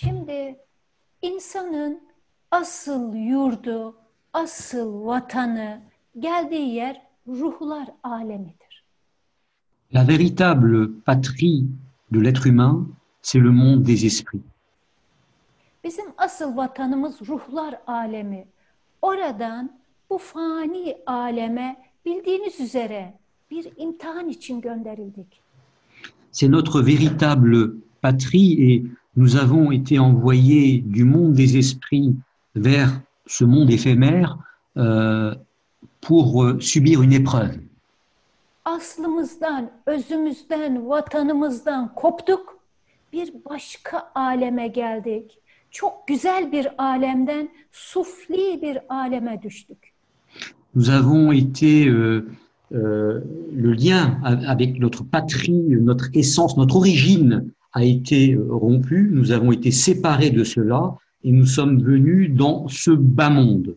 Şimdi insanın asıl yurdu, asıl vatanı, geldiği yer ruhlar alemidir. La véritable patrie de l'être humain, c'est le monde des esprits. Bizim asıl vatanımız ruhlar alemi. Oradan bu fani aleme bildiğiniz üzere bir imtihan için gönderildik. C'est notre véritable patrie et nous avons été envoyés du monde des esprits vers ce monde éphémère euh, pour euh, subir une épreuve. Aslımızdan, özümüzden, vatanımızdan koptuk. Bir başka aleme geldik. Çok güzel bir alemden sufli bir aleme düştük. Nous avons été euh, le lien avec notre patrie, notre essence, notre origine a été rompu. Nous avons été séparés de cela et nous sommes venus dans ce bas monde.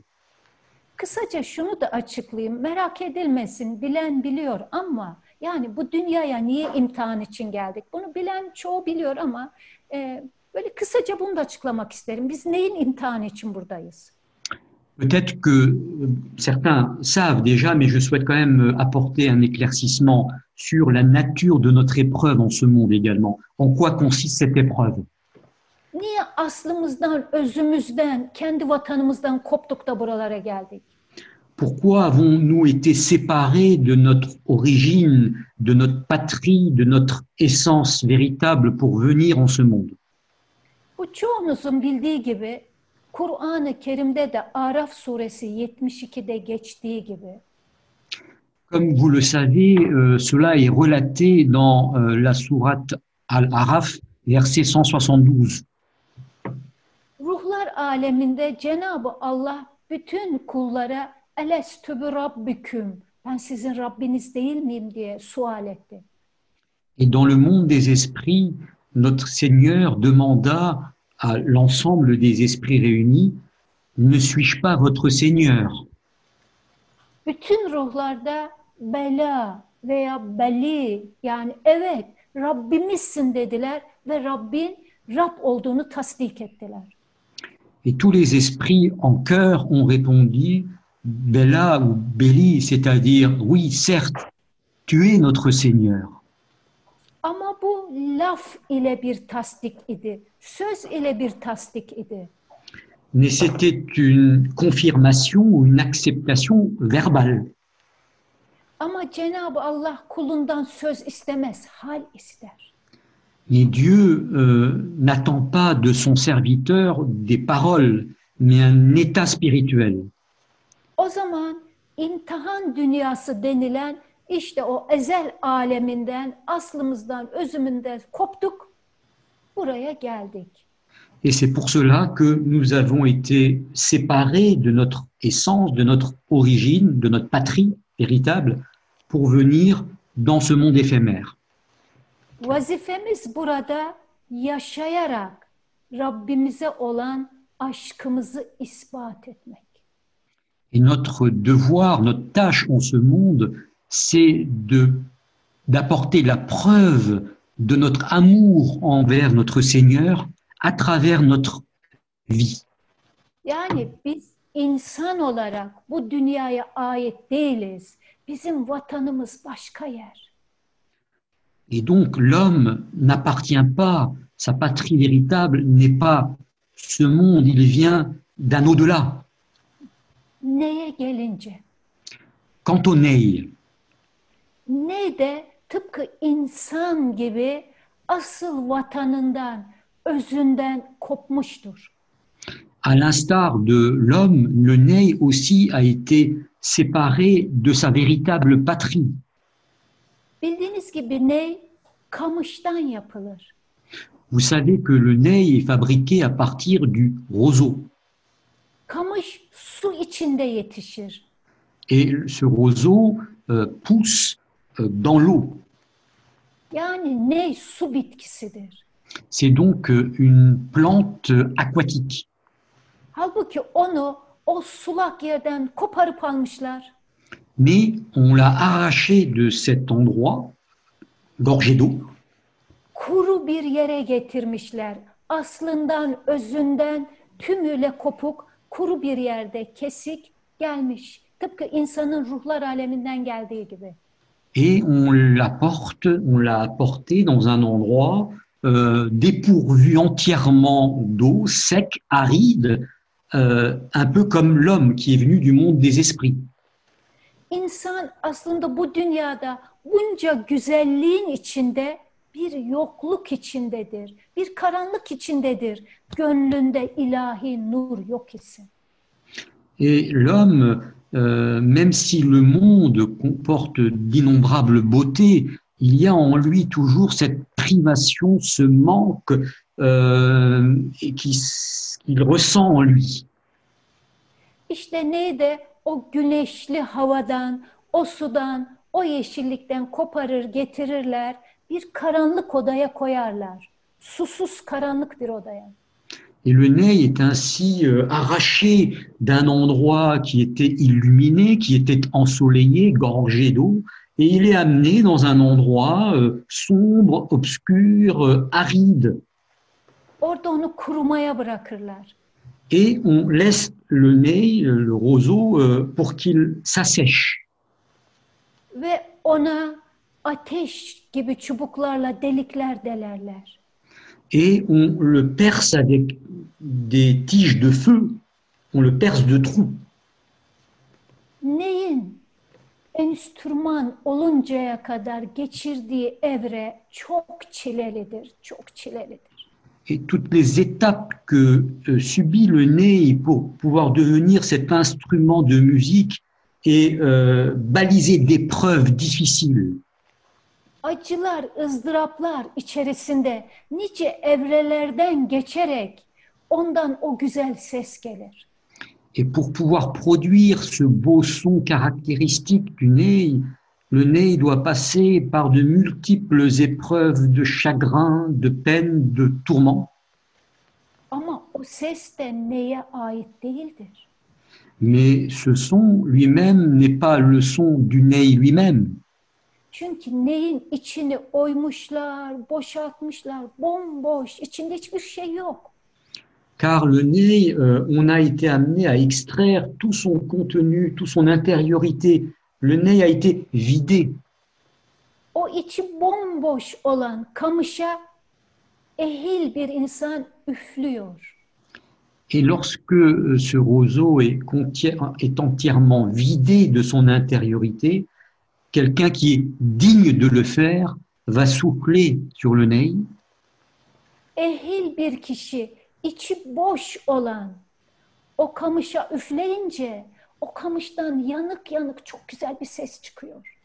Kısaca şunu da açıklayayım. Merak edilmesin. Bilen biliyor ama yani bu dünyaya niye imtihan için geldik? Bunu bilen çoğu biliyor ama e, böyle kısaca bunu da açıklamak isterim. Biz neyin imtihanı için buradayız? Peut-être que euh, certains savent déjà, mais je souhaite quand même euh, apporter un éclaircissement sur la nature de notre épreuve en ce monde également. En quoi consiste cette épreuve? Niye aslımızdan, özümüzden, kendi vatanımızdan koptuk da buralara geldik? Pourquoi avons-nous été séparés de notre origine, de notre patrie, de notre essence véritable pour venir en ce monde? Bu çoğunuzun bildiği gibi Kur'an-ı Kerim'de de Araf suresi 72'de geçtiği gibi Comme vous le savez, euh, cela est relaté dans euh, la sourate Al-Araf, verset 172. Ruhlar aleminde Cenab-ı Allah bütün kullara elestü bi rabbiküm ben sizin Rabbiniz değil miyim? diye sual etti. Et dans le monde des esprits, notre Seigneur demanda à l'ensemble des esprits réunis, ne suis-je pas votre Seigneur? Bütün ruhlarda bela veya beli yani evet Rabbimizsin dediler ve Rabbin Rab olduğunu tasdik ettiler. Et tous les esprits en chœur ont répondu, Bella ou Béli, c'est-à-dire, oui, certes, tu es notre Seigneur. Ama bu laf ile bir tasdik idi. Söz ile bir tasdik idi. Mais c'était une confirmation ou une acceptation verbale. Ama Cenab-ı Allah kulundan söz istemez, hal ister. Et Dieu euh, n'attend pas de son serviteur des paroles, mais un état spirituel. O zaman imtihan dünyası denilen işte o ezel aleminden, aslımızdan, özümünden koptuk. Buraya geldik. Et c'est pour cela que nous avons été séparés de notre essence, de notre origine, de notre patrie véritable, pour venir dans ce monde éphémère. Vazifemiz burada yaşayarak Rabbimize olan aşkımızı ispat etmek. Et notre devoir, notre tâche en ce monde, c'est de d'apporter la preuve de notre amour envers notre Seigneur à travers notre vie. Yani biz insan olarak bu dünyaya ait değiliz. Bizim vatanımız başka yer. Et donc l'homme n'appartient pas, sa patrie véritable n'est pas ce monde, il vient d'un au-delà. Neye gelince? Quant au Ney, Ne de tıpkı insan gibi asıl vatanından, özünden kopmuştur. À l'instar de l'homme, le Ney aussi a été séparé de sa véritable patrie. Vous savez que le Ney est fabriqué à partir du roseau. Et ce roseau euh, pousse euh, dans l'eau. C'est donc euh, une plante aquatique. Halbuki onu o sulak yerden koparıp almışlar. Mais on l'a arraché de cet endroit, gorgé d'eau, Kuru bir yere getirmişler. aslından, özünden tümüyle kopuk, kuru bir yerde kesik gelmiş. Tıpkı insanın ruhlar aleminden geldiği gibi. Et on l'apporte, on l'a apporté dans un endroit euh, dépourvu entièrement d'eau, sec, aride, euh, un peu comme l'homme qui est venu du monde des esprits. İnsan aslında bu dünyada bunca güzelliğin içinde bir yokluk içindedir. Bir karanlık içindedir. Gönlünde ilahi nur yok ise. Et l'homme, euh, même si le monde comporte d'innombrables beautés, il y a en lui toujours cette privation, ce manque et qui, qu'il ressent en lui. İşte neydi? O güneşli havadan, o sudan, o yeşillikten koparır, getirirler. Bir karanlık odaya koyarlar. Susuz karanlık bir odaya. Et le nez est ainsi euh, arraché d'un endroit qui était illuminé, qui était ensoleillé, gorgé d'eau, et il est amené dans un endroit euh, sombre, obscur, euh, aride. Orada onu kurumaya bırakırlar. Et on laisse le euh, le roseau, euh, pour qu'il s'assèche. Ve ona ateş gibi çubuklarla delikler delerler. Et on le perce avec des tiges de feu, on le perce de trous. Neyin enstrüman oluncaya kadar geçirdiği evre çok çilelidir, çok çilelidir. Et toutes les étapes que euh, subit le nez pour pouvoir devenir cet instrument de musique est euh, balisé d'épreuves difficiles. Acılar, ızdıraplar içerisinde nice evrelerden geçerek ondan o güzel ses gelir. Et pour pouvoir produire ce beau son caractéristique du nez, le nez doit passer par de multiples épreuves de chagrin, de peine, de tourment. Mais ce son lui-même n'est pas le son du nez lui-même. Çünkü neyin içini oymuşlar, boşaltmışlar, bomboş, içinde hiçbir şey yok. Car le nez, euh, on a été amené à extraire tout son contenu, toute son intériorité. Le nez a été vidé. O içi bomboş olan kamışa ehil bir insan üflüyor. Et lorsque euh, ce roseau est, entièrement vidé de son intériorité, quelqu'un qui est digne de le faire va souffler sur le nez. Ehil bir kişi içi boş olan o kamışa üfleyince o kamıştan yanık yanık çok güzel bir ses çıkıyor.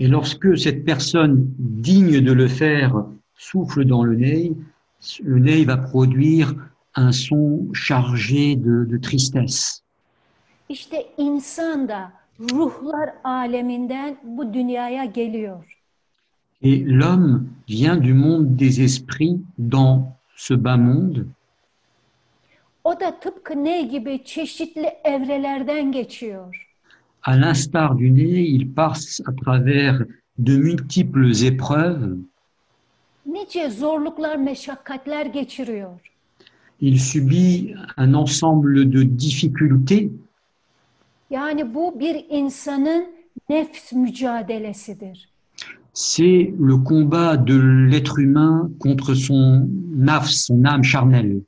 Et lorsque cette personne digne de le faire souffle dans le nez, le nez va produire un son chargé de, de tristesse. İşte insan da ruhlar aleminden bu dünyaya geliyor. Et l'homme vient du monde des esprits dans ce bas monde. O da tıpkı ne gibi çeşitli evrelerden geçiyor. À l'instar du nez, il passe à travers de multiples épreuves. Nice zorluklar, meşakkatler geçiriyor. Il subit un ensemble de difficultés. Yani bu bir insanın nefs mücadelesidir. C'est le combat de l'être humain contre son nafs, son âme charnelle.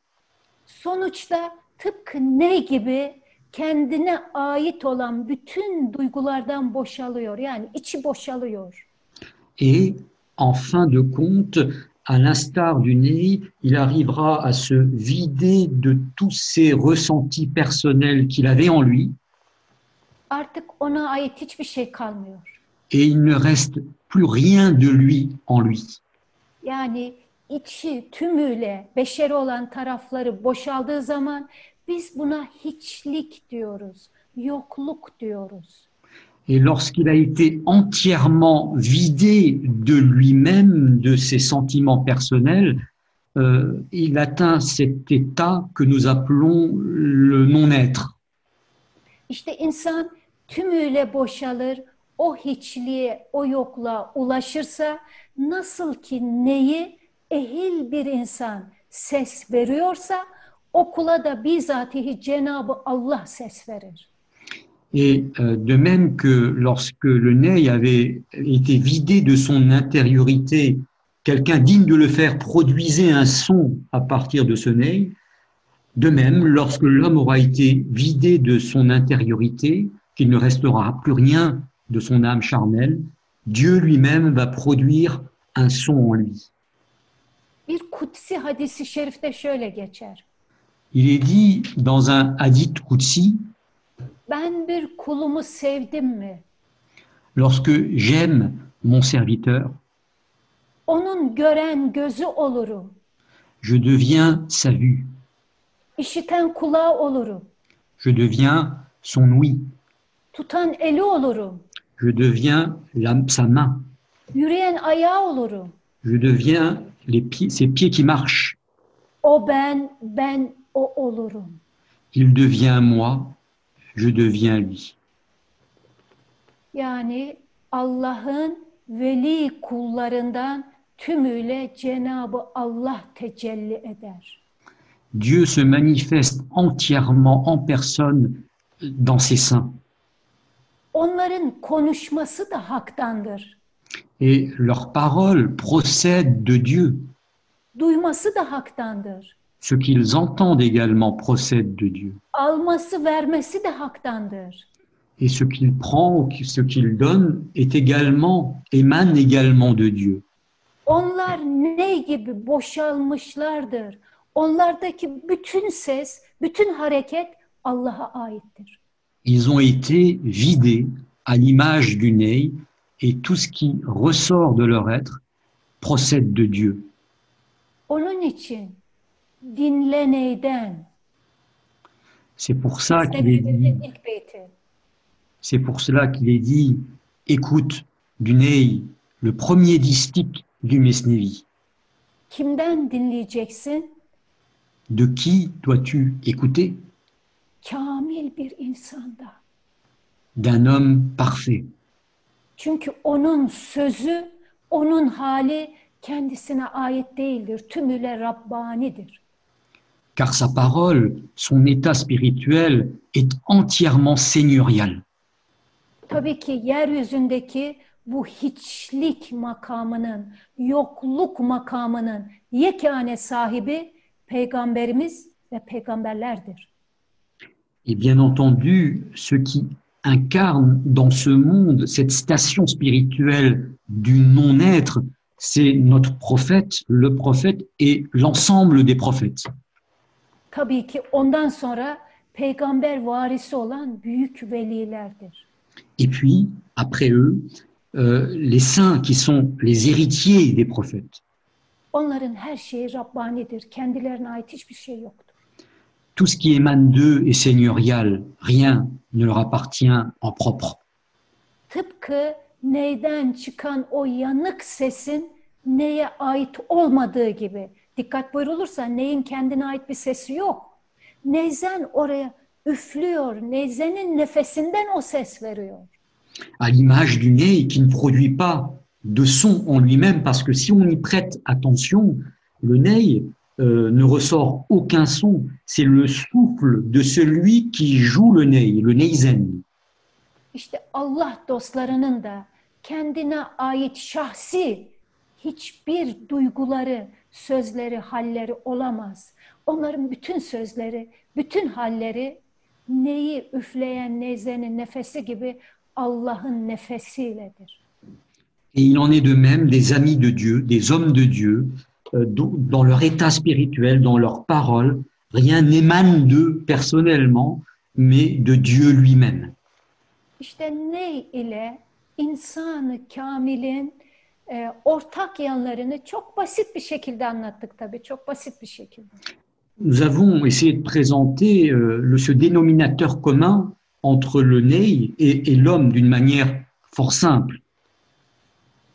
Sonuçta tıpkı ne gibi kendine ait olan bütün duygulardan boşalıyor. Yani içi boşalıyor. Et en fin de compte, à l'instar du nez, il arrivera à se vider de tous ces ressentis personnels qu'il avait en lui Artık ona ait hiçbir şey kalmıyor. et il ne reste plus rien de lui en lui. Yani içi tümüyle beşeri olan tarafları boşaldığı zaman biz buna hiçlik diyoruz, yokluk diyoruz. Et lorsqu'il a été entièrement vidé de lui-même, de ses sentiments personnels, euh, il atteint cet état que nous appelons le non-être. İşte insan tümüyle boşalır, o hiçliğe, o yokluğa ulaşırsa nasıl ki neyi Et euh, de même que lorsque le ney avait été vidé de son intériorité, quelqu'un digne de le faire produisait un son à partir de ce ney, de même, lorsque l'homme aura été vidé de son intériorité, qu'il ne restera plus rien de son âme charnelle, Dieu lui-même va produire un son en lui. Bir kutsi hadisi şerifte şöyle geçer. Il est dit dans un hadith Qudsi, Ben bir kulumu sevdim mi? lorsque j'aime mon serviteur, Onun gören gözü olurum. je deviens sa vue, işiten kulağı olurum. je deviens son ouïe, Tutan eli olurum. je deviens la- sa main, Yürüyen ayağı olurum. je deviens les pieds, ses pieds qui marchent, O ben, ben o olurum. il devient moi, je deviens lui. Yani Allah'ın veli kullarından tümüyle Cenabı Allah tecelli eder. Dieu se manifeste entièrement en personne dans ses saints. Onların konuşması da haktandır. Et leurs paroles procèdent de Dieu. Duyması da haktandır. Ce qu'ils entendent également procède de Dieu. Alması vermesi de haktandır. Et ce qu'il prend, ou ce qu'il donne, est également, émane également de Dieu. Onlar ne gibi boşalmışlardır? Onlardaki bütün ses, bütün hareket Allah'a aittir. Ils ont été vidés à l'image du nez et tout ce qui ressort de leur être procède de Dieu. C'est pour ça qu'il est dit, c'est pour cela qu'il est dit, écoute du ney, le premier distique du Mesnevi. De qui dois-tu écouter? D'un homme parfait. Çünkü onun sözü, onun hali kendisine ait değildir. Tümüyle Rabbanidir. car sa parole, son état spirituel est entièrement seigneurial. Tabii ki yeryüzündeki bu hiçlik makamının, yokluk makamının yekane sahibi peygamberimiz ve peygamberlerdir. Et bien entendu, ce qui incarne dans ce monde cette station spirituelle du non-être, c'est notre prophète, le prophète et l'ensemble des prophètes. Tabii ki ondan sonra peygamber varisi olan büyük velilerdir. Et puis, après eux, euh, les saints qui sont les héritiers des prophètes. Onların her şeyi Rabbanidir. Kendilerine ait hiçbir şey yoktur. Tout ce qui émane d'eux est seigneurial, rien ne leur appartient en propre. Tıpkı neyden çıkan o yanık sesin neye ait olmadığı gibi. Dikkat buyurulursa neyin kendine ait bir sesi yok. Neyzen oraya üflüyor. Neyzenin nefesinden o ses veriyor. à l'image du nez qui ne produit pas de son en lui-même, parce que si on y prête attention, le nez euh, ne ressort aucun son. C'est le souffle de celui qui joue le nez, le neizen. İşte Allah dostlarının da kendine ait şahsi hiçbir duyguları, sözleri, halleri olamaz. Onların bütün sözleri, bütün halleri neyi üfleyen neyzenin nefesi gibi Allah'ın nefesiyledir. Et il en est de même des amis de Dieu, des hommes de Dieu, dans leur état spirituel, dans leurs paroles. Rien n'émane d'eux personnellement, mais de Dieu lui-même. İşte ney ile insanı kamilin e, ortak yanlarını çok basit bir şekilde anlattık tabii, çok basit bir şekilde. Nous avons essayé de présenter euh, le, ce dénominateur commun entre le ney et, et l'homme d'une manière fort simple.